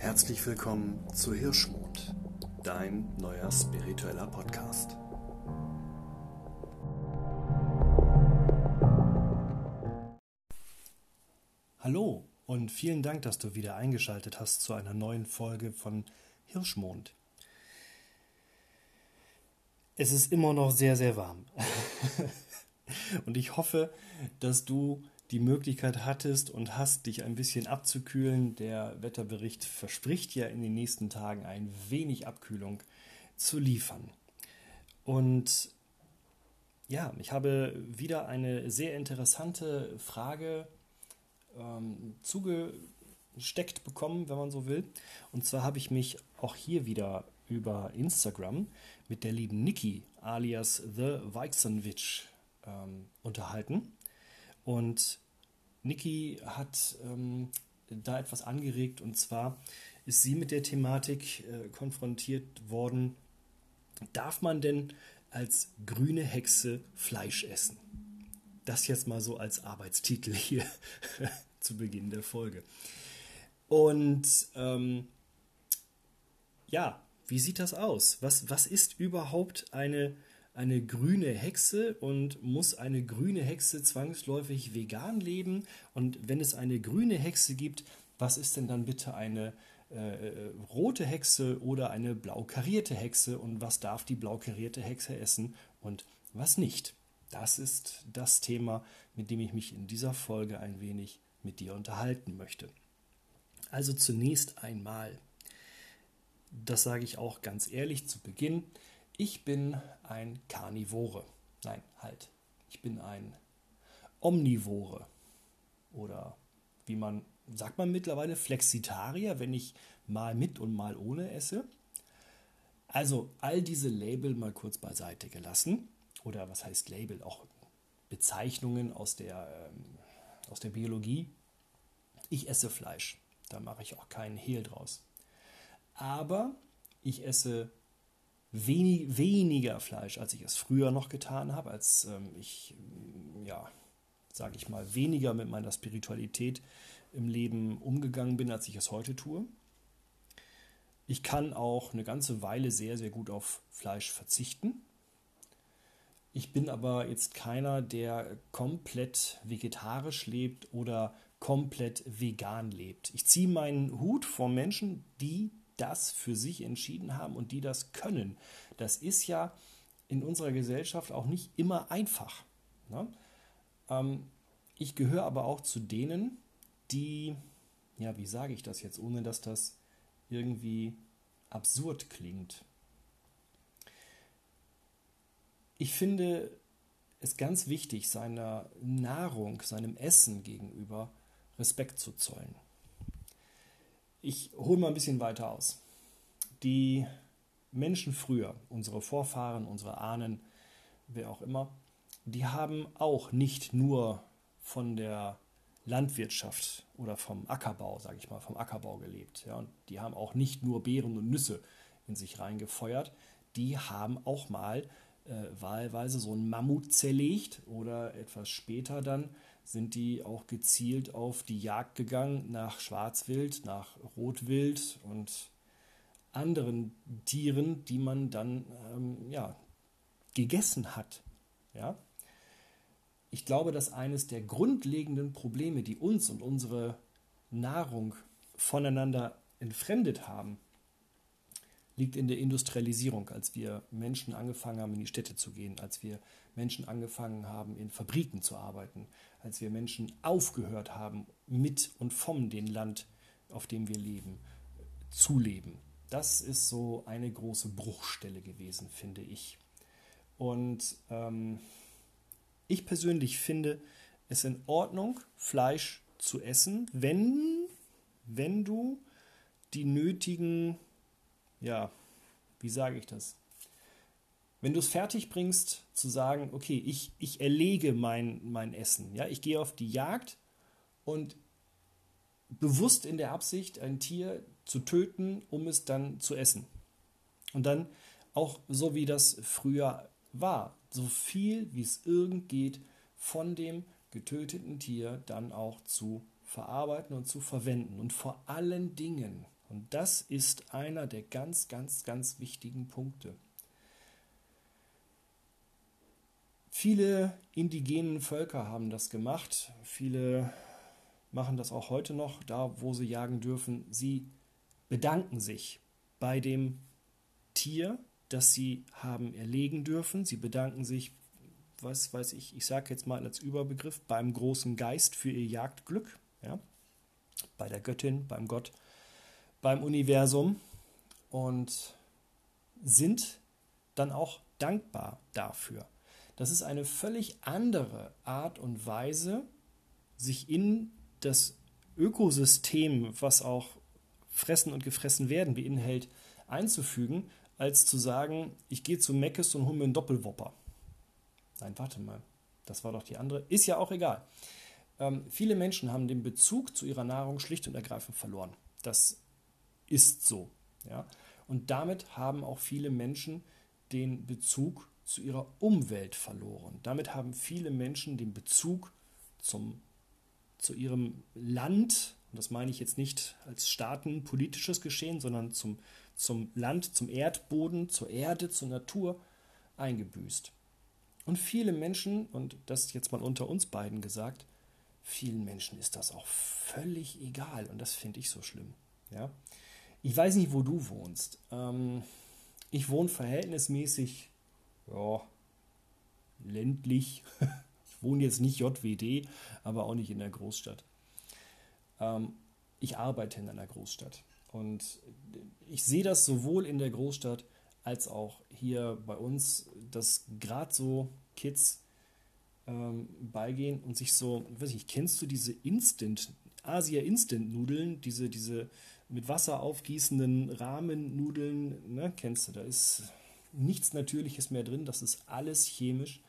Herzlich willkommen zu Hirschmond, dein neuer spiritueller Podcast. Hallo und vielen Dank, dass du wieder eingeschaltet hast zu einer neuen Folge von Hirschmond. Es ist immer noch sehr, sehr warm. und ich hoffe, dass du die Möglichkeit hattest und hast, dich ein bisschen abzukühlen. Der Wetterbericht verspricht ja in den nächsten Tagen ein wenig Abkühlung zu liefern. Und ja, ich habe wieder eine sehr interessante Frage ähm, zugesteckt bekommen, wenn man so will. Und zwar habe ich mich auch hier wieder über Instagram mit der lieben Niki alias The Weizenwitch ähm, unterhalten. Und Niki hat ähm, da etwas angeregt und zwar ist sie mit der Thematik äh, konfrontiert worden, darf man denn als grüne Hexe Fleisch essen? Das jetzt mal so als Arbeitstitel hier zu Beginn der Folge. Und ähm, ja, wie sieht das aus? Was, was ist überhaupt eine eine grüne Hexe und muss eine grüne Hexe zwangsläufig vegan leben? Und wenn es eine grüne Hexe gibt, was ist denn dann bitte eine äh, rote Hexe oder eine blau karierte Hexe und was darf die blau karierte Hexe essen und was nicht? Das ist das Thema, mit dem ich mich in dieser Folge ein wenig mit dir unterhalten möchte. Also zunächst einmal, das sage ich auch ganz ehrlich zu Beginn, ich bin ein Karnivore. Nein, halt. Ich bin ein Omnivore. Oder wie man, sagt man mittlerweile, Flexitarier, wenn ich mal mit und mal ohne esse. Also all diese Label mal kurz beiseite gelassen. Oder was heißt Label? Auch Bezeichnungen aus der, ähm, aus der Biologie. Ich esse Fleisch. Da mache ich auch keinen Hehl draus. Aber ich esse wenig, weniger Fleisch, als ich es früher noch getan habe, als ähm, ich, ja, sage ich mal, weniger mit meiner Spiritualität im Leben umgegangen bin, als ich es heute tue. Ich kann auch eine ganze Weile sehr, sehr gut auf Fleisch verzichten. Ich bin aber jetzt keiner, der komplett vegetarisch lebt oder komplett vegan lebt. Ich ziehe meinen Hut vor Menschen, die das für sich entschieden haben und die das können. Das ist ja in unserer Gesellschaft auch nicht immer einfach. Ne? Ähm, ich gehöre aber auch zu denen, die, ja, wie sage ich das jetzt, ohne dass das irgendwie absurd klingt. Ich finde es ganz wichtig, seiner Nahrung, seinem Essen gegenüber Respekt zu zollen. Ich hole mal ein bisschen weiter aus. Die Menschen früher, unsere Vorfahren, unsere Ahnen, wer auch immer, die haben auch nicht nur von der Landwirtschaft oder vom Ackerbau, sage ich mal, vom Ackerbau gelebt. Ja, und die haben auch nicht nur Beeren und Nüsse in sich reingefeuert, die haben auch mal äh, wahlweise so ein Mammut zerlegt oder etwas später dann sind die auch gezielt auf die Jagd gegangen nach Schwarzwild, nach Rotwild und anderen Tieren, die man dann ähm, ja, gegessen hat. Ja? Ich glaube, dass eines der grundlegenden Probleme, die uns und unsere Nahrung voneinander entfremdet haben, liegt in der Industrialisierung, als wir Menschen angefangen haben, in die Städte zu gehen, als wir Menschen angefangen haben, in Fabriken zu arbeiten, als wir Menschen aufgehört haben, mit und vom dem Land, auf dem wir leben, zu leben. Das ist so eine große Bruchstelle gewesen, finde ich. Und ähm, ich persönlich finde es in Ordnung, Fleisch zu essen, wenn, wenn du die nötigen ja, wie sage ich das? Wenn du es fertig bringst, zu sagen, okay, ich, ich erlege mein, mein Essen, ja, ich gehe auf die Jagd und bewusst in der Absicht, ein Tier zu töten, um es dann zu essen. Und dann auch so wie das früher war, so viel wie es irgend geht von dem getöteten Tier dann auch zu verarbeiten und zu verwenden. Und vor allen Dingen Und das ist einer der ganz, ganz, ganz wichtigen Punkte. Viele indigenen Völker haben das gemacht. Viele machen das auch heute noch, da wo sie jagen dürfen. Sie bedanken sich bei dem Tier, das sie haben erlegen dürfen. Sie bedanken sich, was weiß ich, ich sage jetzt mal als Überbegriff, beim großen Geist für ihr Jagdglück, ja? bei der Göttin, beim Gott, beim Universum und sind dann auch dankbar dafür. Das ist eine völlig andere Art und Weise, sich in das Ökosystem, was auch Fressen und Gefressen werden beinhält, einzufügen, als zu sagen, ich gehe zu Meckes und hole mir einen Doppelwopper. Nein, warte mal, das war doch die andere. Ist ja auch egal. Ähm, viele Menschen haben den Bezug zu ihrer Nahrung schlicht und ergreifend verloren. Das ist so. Ja? Und damit haben auch viele Menschen den Bezug zu ihrer Umwelt verloren. Damit haben viele Menschen den Bezug zum, zu ihrem Land, und das meine ich jetzt nicht als staatenpolitisches Geschehen, sondern zum, zum Land, zum Erdboden, zur Erde, zur Natur eingebüßt. Und viele Menschen, und das jetzt mal unter uns beiden gesagt, vielen Menschen ist das auch völlig egal und das finde ich so schlimm. Ja? Ich weiß nicht, wo du wohnst. Ähm, ich wohne verhältnismäßig ja, ländlich. ich wohne jetzt nicht JWD, aber auch nicht in der Großstadt. Ähm, ich arbeite in einer Großstadt. Und ich sehe das sowohl in der Großstadt als auch hier bei uns, dass gerade so Kids ähm, beigehen und sich so, weiß ich, kennst du diese Instant, Asia Instant Nudeln, diese, diese mit Wasser aufgießenden Rahmennudeln, ne, kennst du, da ist nichts Natürliches mehr drin, das ist alles chemisch.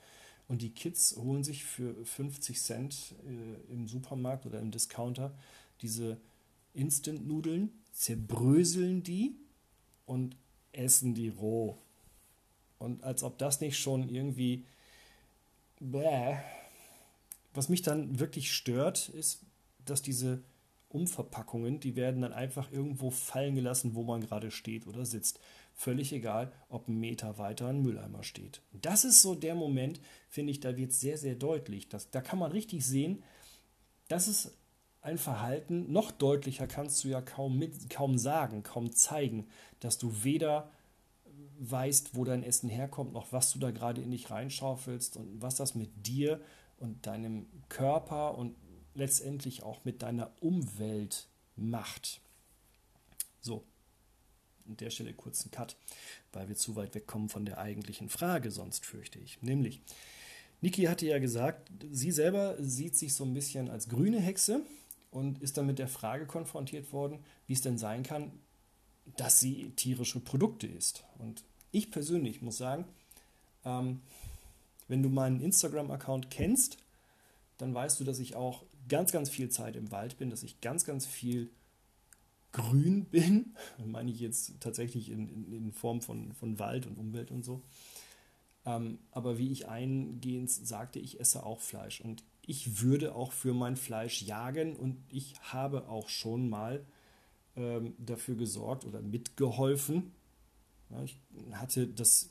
Und die Kids holen sich für 50 Cent äh, im Supermarkt oder im Discounter diese Instant-Nudeln, zerbröseln die und essen die roh. Und als ob das nicht schon irgendwie. Bäh. Was mich dann wirklich stört, ist, dass diese Umverpackungen, die werden dann einfach irgendwo fallen gelassen, wo man gerade steht oder sitzt. Völlig egal, ob ein Meter weiter ein Mülleimer steht. Das ist so der Moment, finde ich, da wird sehr, sehr deutlich. Dass, da kann man richtig sehen, das ist ein Verhalten, noch deutlicher kannst du ja kaum, mit, kaum sagen, kaum zeigen, dass du weder weißt, wo dein Essen herkommt, noch was du da gerade in dich reinschaufelst und was das mit dir und deinem Körper und letztendlich auch mit deiner Umwelt macht. So, an der Stelle kurz einen Cut, weil wir zu weit wegkommen von der eigentlichen Frage, sonst fürchte ich. Nämlich, Niki hatte ja gesagt, sie selber sieht sich so ein bisschen als grüne Hexe und ist dann mit der Frage konfrontiert worden, wie es denn sein kann, dass sie tierische Produkte isst. Und ich persönlich muss sagen, ähm, wenn du meinen Instagram-Account kennst, dann weißt du, dass ich auch ganz, ganz viel Zeit im Wald bin, dass ich ganz, ganz viel grün bin. Das meine ich jetzt tatsächlich in, in, in Form von, von Wald und Umwelt und so. Ähm, aber wie ich eingehend sagte, ich esse auch Fleisch und ich würde auch für mein Fleisch jagen und ich habe auch schon mal ähm, dafür gesorgt oder mitgeholfen. Ja, ich hatte das,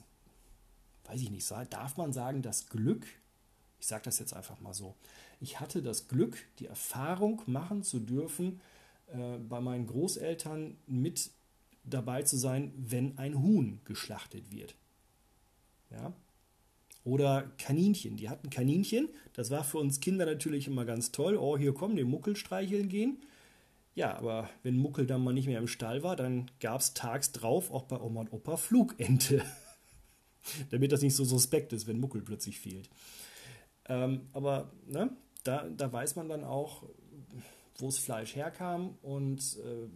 weiß ich nicht, darf man sagen, das Glück, ich sage das jetzt einfach mal so, ich hatte das Glück, die Erfahrung machen zu dürfen, äh, bei meinen Großeltern mit dabei zu sein, wenn ein Huhn geschlachtet wird. Ja? Oder Kaninchen. Die hatten Kaninchen. Das war für uns Kinder natürlich immer ganz toll. Oh, hier kommen, den Muckel streicheln gehen. Ja, aber wenn Muckel dann mal nicht mehr im Stall war, dann gab es tags drauf auch bei Oma und Opa Flugente. Damit das nicht so suspekt ist, wenn Muckel plötzlich fehlt. Ähm, aber ne, da, da weiß man dann auch, wo das Fleisch herkam und äh,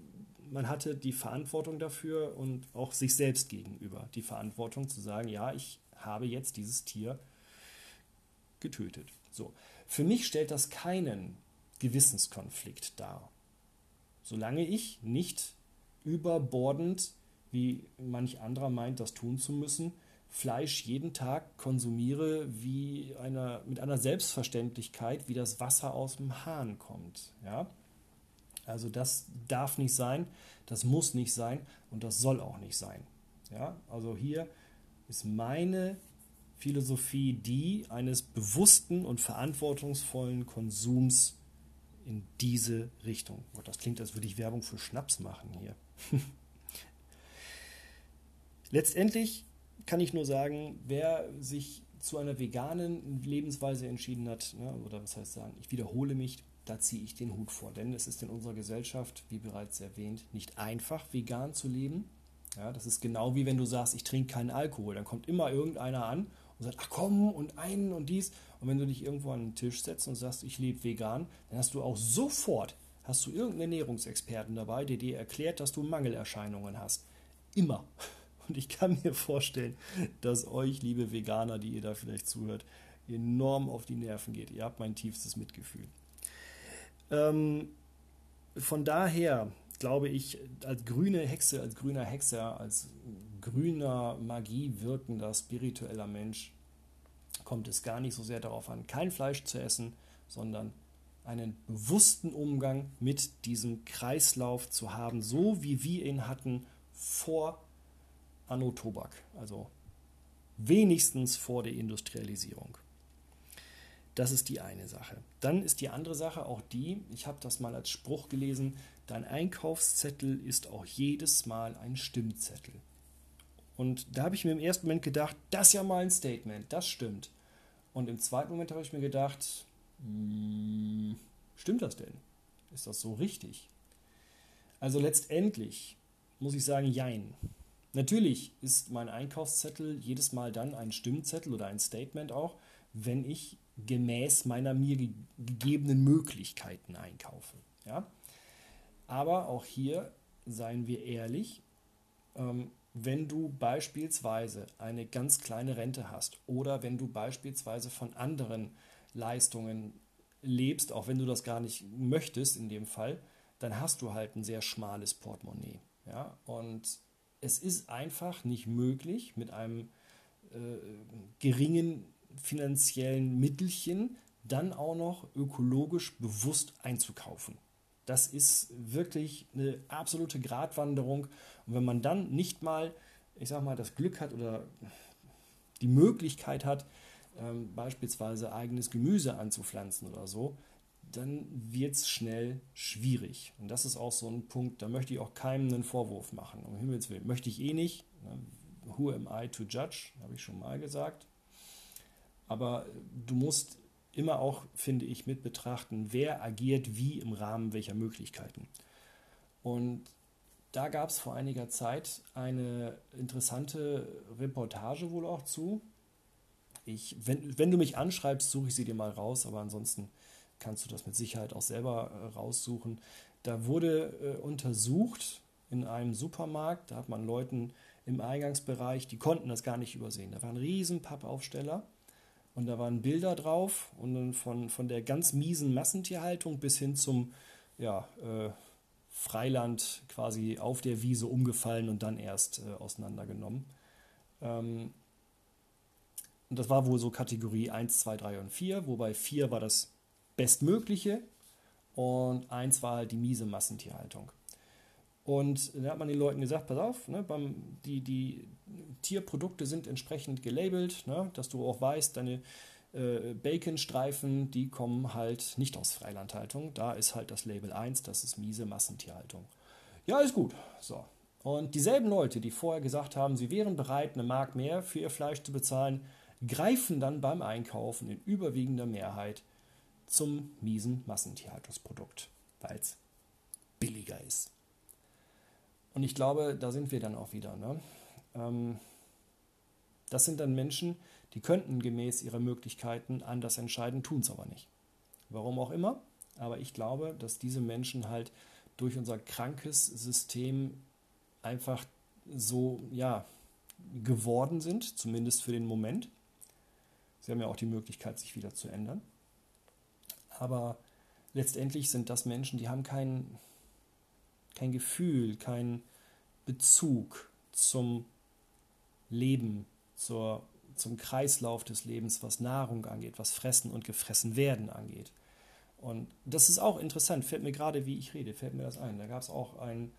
man hatte die Verantwortung dafür und auch sich selbst gegenüber die Verantwortung zu sagen, ja, ich habe jetzt dieses Tier getötet. So. Für mich stellt das keinen Gewissenskonflikt dar. Solange ich nicht überbordend, wie manch anderer meint, das tun zu müssen, Fleisch jeden Tag konsumiere wie einer, mit einer Selbstverständlichkeit, wie das Wasser aus dem Hahn kommt. Ja? Also das darf nicht sein, das muss nicht sein und das soll auch nicht sein. Ja, also hier ist meine Philosophie die eines bewussten und verantwortungsvollen Konsums in diese Richtung. Gott, das klingt, als würde ich Werbung für Schnaps machen hier. Letztendlich kann ich nur sagen, wer sich zu einer veganen Lebensweise entschieden hat, ne, oder was heißt sagen, ich wiederhole mich, da ziehe ich den Hut vor. Denn es ist in unserer Gesellschaft, wie bereits erwähnt, nicht einfach, vegan zu leben. Ja, das ist genau wie wenn du sagst, ich trinke keinen Alkohol. Dann kommt immer irgendeiner an und sagt, ach komm und einen und dies. Und wenn du dich irgendwo an den Tisch setzt und sagst, ich lebe vegan, dann hast du auch sofort, hast du irgendeinen Ernährungsexperten dabei, der dir erklärt, dass du Mangelerscheinungen hast. Immer. Und ich kann mir vorstellen, dass euch, liebe Veganer, die ihr da vielleicht zuhört, enorm auf die Nerven geht. Ihr habt mein tiefstes Mitgefühl. Ähm, von daher glaube ich, als grüne Hexe, als grüner Hexer, als grüner Magie wirkender spiritueller Mensch kommt es gar nicht so sehr darauf an, kein Fleisch zu essen, sondern einen bewussten Umgang mit diesem Kreislauf zu haben, so wie wir ihn hatten vor Anno Tobak, also wenigstens vor der Industrialisierung. Das ist die eine Sache. Dann ist die andere Sache auch die, ich habe das mal als Spruch gelesen, dein Einkaufszettel ist auch jedes Mal ein Stimmzettel. Und da habe ich mir im ersten Moment gedacht, das ist ja mal ein Statement, das stimmt. Und im zweiten Moment habe ich mir gedacht, hm, stimmt das denn? Ist das so richtig? Also letztendlich muss ich sagen, jein. Natürlich ist mein Einkaufszettel jedes Mal dann ein Stimmzettel oder ein Statement auch, wenn ich gemäß meiner mir ge gegebenen Möglichkeiten einkaufe. Ja? Aber auch hier seien wir ehrlich, ähm, wenn du beispielsweise eine ganz kleine Rente hast oder wenn du beispielsweise von anderen Leistungen lebst, auch wenn du das gar nicht möchtest in dem Fall, dann hast du halt ein sehr schmales Portemonnaie. Ja? Und es ist einfach nicht möglich, mit einem äh, geringen finanziellen Mittelchen dann auch noch ökologisch bewusst einzukaufen. Das ist wirklich eine absolute Gratwanderung. Und wenn man dann nicht mal, ich sag mal, das Glück hat oder die Möglichkeit hat, ähm, beispielsweise eigenes Gemüse anzupflanzen oder so, dann wird es schnell schwierig. Und das ist auch so ein Punkt, da möchte ich auch keinem einen Vorwurf machen. Um Himmels Willen. Möchte ich eh nicht. Ne? Who am I to judge? Habe ich schon mal gesagt. Aber du musst immer auch, finde ich, mit betrachten, wer agiert wie im Rahmen welcher Möglichkeiten. Und da gab es vor einiger Zeit eine interessante Reportage wohl auch zu. Ich, wenn, wenn du mich anschreibst, suche ich sie dir mal raus, aber ansonsten kannst du das mit Sicherheit auch selber äh, raussuchen. Da wurde äh, untersucht in einem Supermarkt, da hat man Leuten im Eingangsbereich, die konnten das gar nicht übersehen. Da war ein riesen Pappaufsteller und da waren Bilder drauf und dann von, von der ganz miesen Massentierhaltung bis hin zum ja, äh, Freiland quasi auf der Wiese umgefallen und dann erst äh, auseinandergenommen. Ähm, und das war wohl so Kategorie 1, 2, 3 und 4, wobei 4 war das Bestmögliche und 1 war halt die miese Massentierhaltung. Und da hat man den Leuten gesagt, pass auf, ne, beim, die, die Tierprodukte sind entsprechend gelabelt, ne, dass du auch weißt, deine äh, Baconstreifen, die kommen halt nicht aus Freilandhaltung. Da ist halt das Label 1, das ist miese Massentierhaltung. Ja, ist gut. So. Und dieselben Leute, die vorher gesagt haben, sie wären bereit, eine Mark mehr für ihr Fleisch zu bezahlen, greifen dann beim Einkaufen in überwiegender Mehrheit zum miesen Massentierhaltungsprodukt, weil es billiger ist. Und ich glaube, da sind wir dann auch wieder. Ne? Ähm, das sind dann Menschen, die könnten gemäß ihrer Möglichkeiten anders entscheiden, tun es aber nicht. Warum auch immer. Aber ich glaube, dass diese Menschen halt durch unser krankes System einfach so, ja, geworden sind, zumindest für den Moment. Sie haben ja auch die Möglichkeit, sich wieder zu ändern. Aber letztendlich sind das Menschen, die haben keinen kein Gefühl, kein Bezug zum Leben, zur, zum Kreislauf des Lebens, was Nahrung angeht, was Fressen und Gefressen werden angeht. Und das ist auch interessant, fällt mir gerade, wie ich rede, fällt mir das ein. Da gab es auch einen,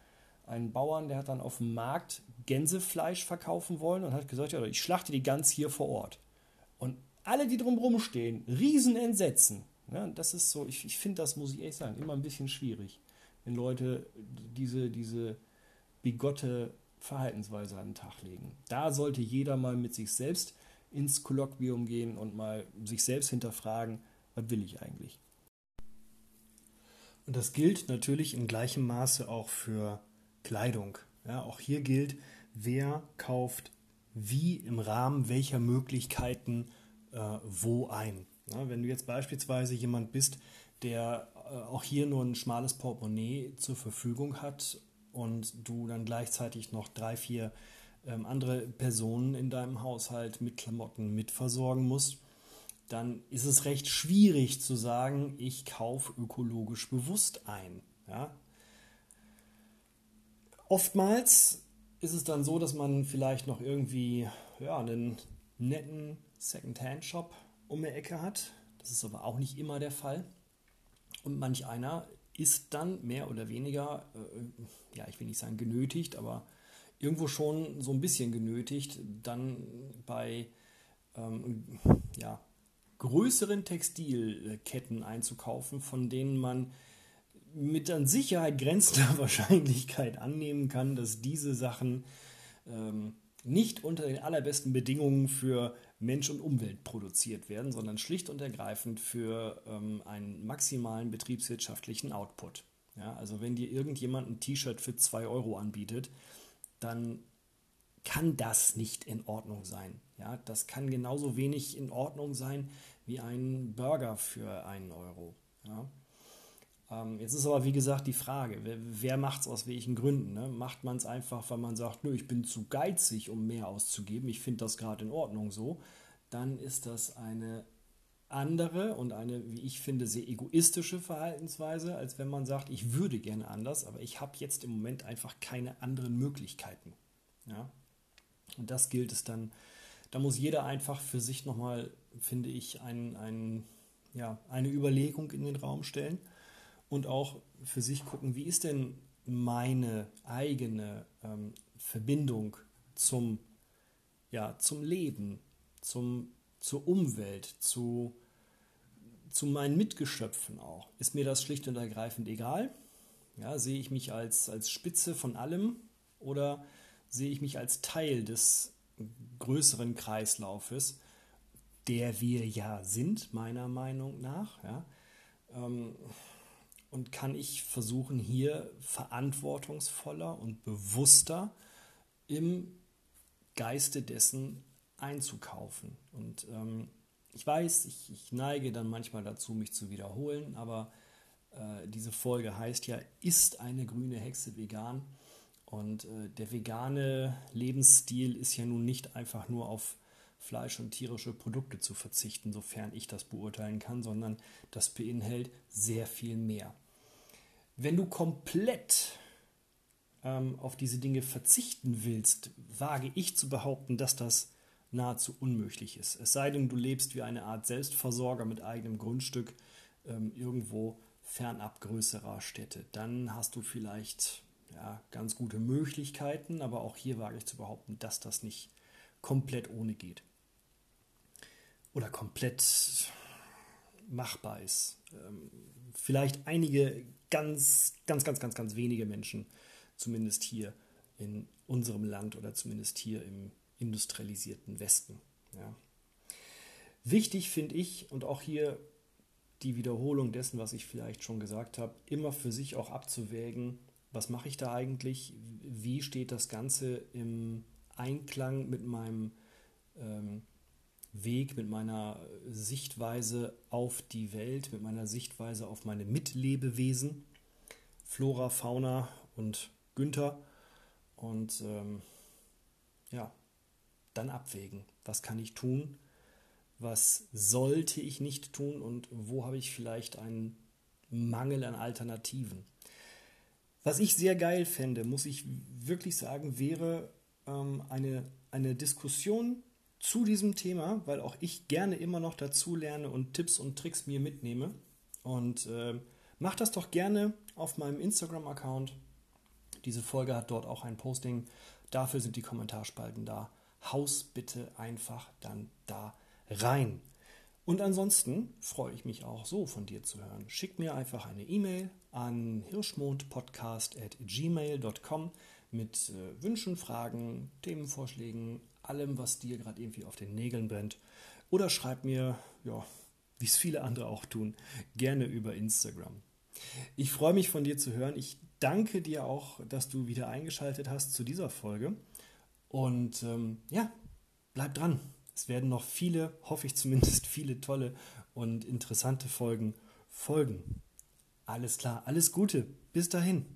einen Bauern, der hat dann auf dem Markt Gänsefleisch verkaufen wollen und hat gesagt, ja, ich schlachte die Gans hier vor Ort. Und alle, die drumherum stehen, riesen Entsetzen. Ja, das ist so, ich, ich finde, das muss ich echt sagen, immer ein bisschen schwierig, wenn Leute diese, diese bigotte Verhaltensweise an den Tag legen. Da sollte jeder mal mit sich selbst ins Kolloquium gehen und mal sich selbst hinterfragen, was will ich eigentlich? Und das gilt natürlich in gleichem Maße auch für Kleidung. Ja, auch hier gilt, wer kauft wie im Rahmen welcher Möglichkeiten äh, wo ein. Ja, wenn du jetzt beispielsweise jemand bist, der äh, auch hier nur ein schmales Portemonnaie zur Verfügung hat und du dann gleichzeitig noch drei, vier ähm, andere Personen in deinem Haushalt mit Klamotten mitversorgen musst, dann ist es recht schwierig zu sagen, ich kaufe ökologisch bewusst ein. Ja? Oftmals ist es dann so, dass man vielleicht noch irgendwie ja, einen netten Second-Hand-Shop um die Ecke hat. Das ist aber auch nicht immer der Fall. Und manch einer ist dann mehr oder weniger, äh, ja, ich will nicht sagen genötigt, aber irgendwo schon so ein bisschen genötigt, dann bei ähm, ja, größeren Textilketten einzukaufen, von denen man mit an Sicherheit grenzender Wahrscheinlichkeit annehmen kann, dass diese Sachen ähm, nicht unter den allerbesten Bedingungen für Mensch und Umwelt produziert werden, sondern schlicht und ergreifend für ähm, einen maximalen betriebswirtschaftlichen Output. Ja, also wenn dir irgendjemand ein T-Shirt für 2 Euro anbietet, dann kann das nicht in Ordnung sein. Ja, das kann genauso wenig in Ordnung sein wie ein Burger für einen Euro. Ja. Ähm, jetzt ist aber wie gesagt die Frage, wer, wer macht es aus welchen Gründen? Ne? Macht man es einfach, weil man sagt, nö, ich bin zu geizig, um mehr auszugeben, ich finde das gerade in Ordnung so, dann ist das eine andere und eine, wie ich finde, sehr egoistische Verhaltensweise, als wenn man sagt, ich würde gerne anders, aber ich habe jetzt im Moment einfach keine anderen Möglichkeiten. Ja? Und das gilt es dann, da muss jeder einfach für sich nochmal, finde ich, ein, ein, ja, eine Überlegung in den Raum stellen und auch für sich gucken, wie ist denn meine eigene ähm, Verbindung zum, ja, zum Leben, zum, zur Umwelt, zu, zu meinen Mitgeschöpfen auch. Ist mir das schlicht und ergreifend egal? Ja, sehe ich mich als, als Spitze von allem oder sehe ich mich als Teil des größeren Kreislaufes, der wir ja sind, meiner Meinung nach? Ja? Ähm, und kann ich versuchen, hier verantwortungsvoller und bewusster im Geiste dessen einzukaufen. Und ähm, ich weiß, ich, ich, neige dann manchmal dazu, mich zu wiederholen, aber äh, diese Folge heißt ja, ist eine grüne Hexe vegan? Und äh, der vegane Lebensstil ist ja nun nicht einfach nur auf Fleisch und tierische Produkte zu verzichten, sofern ich das beurteilen kann, sondern das beinhaltet sehr viel mehr. Wenn du komplett ähm, auf diese Dinge verzichten willst, wage ich zu behaupten, dass das nahezu unmöglich ist. Es sei denn, du lebst wie eine Art Selbstversorger mit eigenem Grundstück ähm, irgendwo fernab größerer Städte. Dann hast du vielleicht ja, ganz gute Möglichkeiten, aber auch hier wage ich zu behaupten, dass das nicht komplett ohne geht. Oder komplett machbar ist. Ähm, vielleicht einige ganz, ganz, ganz, ganz, ganz wenige Menschen, zumindest hier in unserem Land oder zumindest hier im industrialisierten Westen. Ja. Wichtig finde ich und auch hier die Wiederholung dessen, was ich vielleicht schon gesagt habe, immer für sich auch abzuwägen, was mache ich da eigentlich, wie steht das Ganze im Einklang mit meinem ähm, Weg, mit meiner Sichtweise auf die Welt, mit meiner Sichtweise auf meine Mitlebewesen, Flora, Fauna und Günther. Und ähm, ja, dann abwägen, was kann ich tun, was sollte ich nicht tun und wo habe ich vielleicht einen Mangel an Alternativen. Was ich sehr geil fände, muss ich wirklich sagen, wäre ähm, eine, eine Diskussion zu diesem Thema, weil auch ich gerne immer noch dazu lerne und Tipps und Tricks mir mitnehme Und äh, mach das doch gerne auf meinem Instagram-Account. Diese Folge hat dort auch ein Posting. Dafür sind die Kommentarspalten da. Haus bitte einfach dann da rein. Und ansonsten freue ich mich auch so von dir zu hören. Schick mir einfach eine E-Mail an hirschmondpodcast.gmail.com mit äh, Wünschen, Fragen, Themenvorschlägen, allem, was dir gerade irgendwie auf den Nägeln brennt. Oder schreib mir, ja, wie es viele andere auch tun, gerne über Instagram. Ich freue mich von dir zu hören. Ich danke dir auch, dass du wieder eingeschaltet hast zu dieser Folge. Und ähm, ja, bleib dran. Es werden noch viele, hoffe ich zumindest, viele tolle und interessante Folgen folgen. Alles klar, alles Gute. Bis dahin.